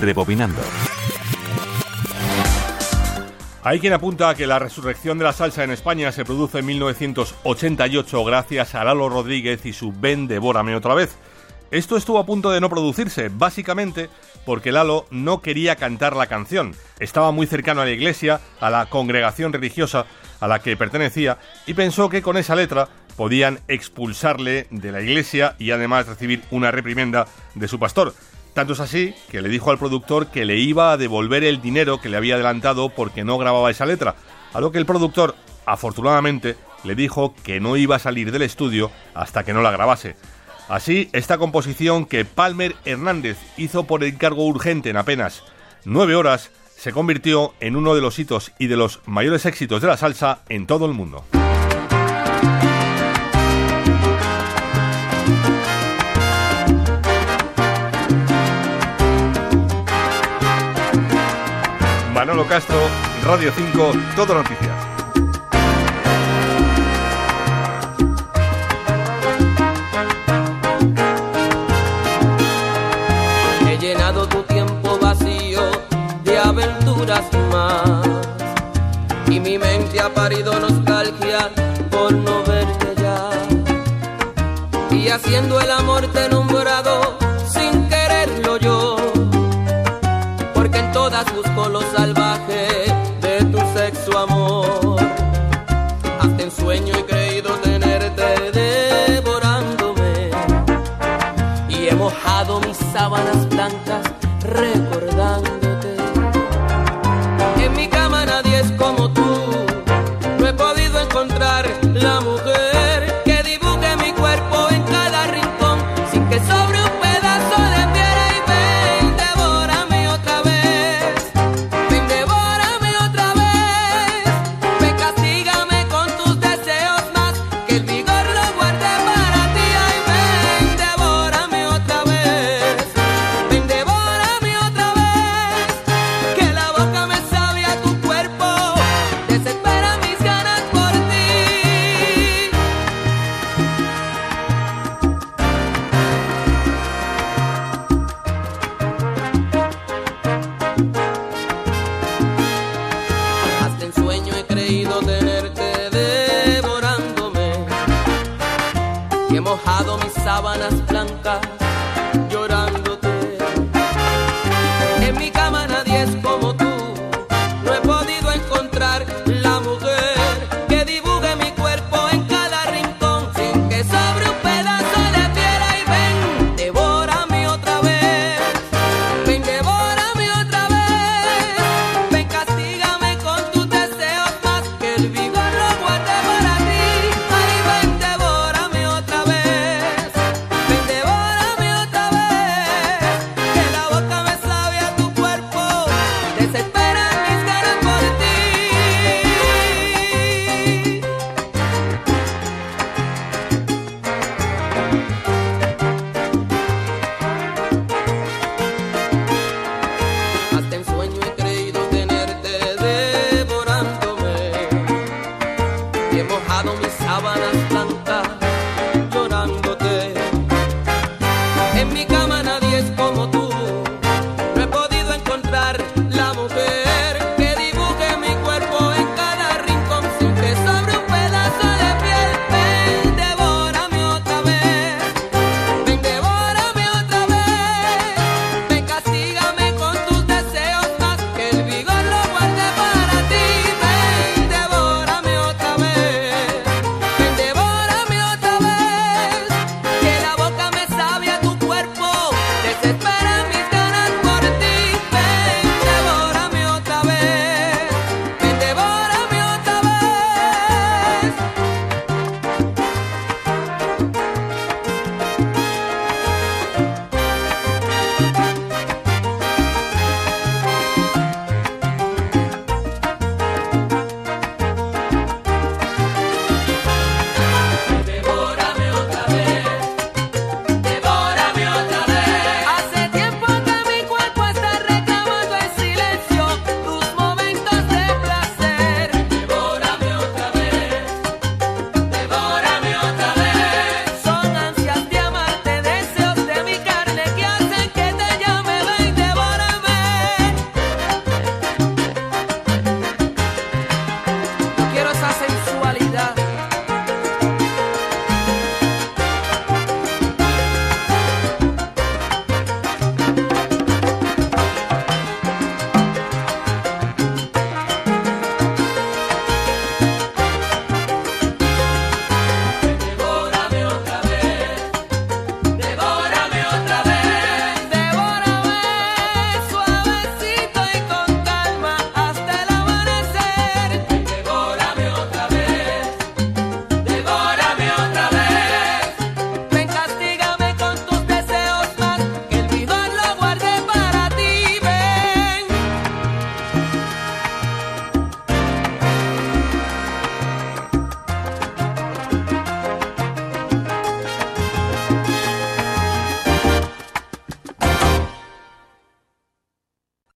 Rebobinando. Hay quien apunta a que la resurrección de la salsa en España se produce en 1988 gracias a Lalo Rodríguez y su Ven, devórame otra vez. Esto estuvo a punto de no producirse, básicamente porque Lalo no quería cantar la canción. Estaba muy cercano a la iglesia, a la congregación religiosa a la que pertenecía, y pensó que con esa letra podían expulsarle de la iglesia y además recibir una reprimenda de su pastor. Tanto es así que le dijo al productor que le iba a devolver el dinero que le había adelantado porque no grababa esa letra, a lo que el productor, afortunadamente, le dijo que no iba a salir del estudio hasta que no la grabase. Así, esta composición que Palmer Hernández hizo por encargo urgente en apenas nueve horas, se convirtió en uno de los hitos y de los mayores éxitos de la salsa en todo el mundo. Manolo Castro, Radio 5, Todo Noticias. He llenado tu tiempo vacío de aventuras más. Y mi mente ha parido nostalgia por no verte ya. Y haciendo el amor te he sábanas blancas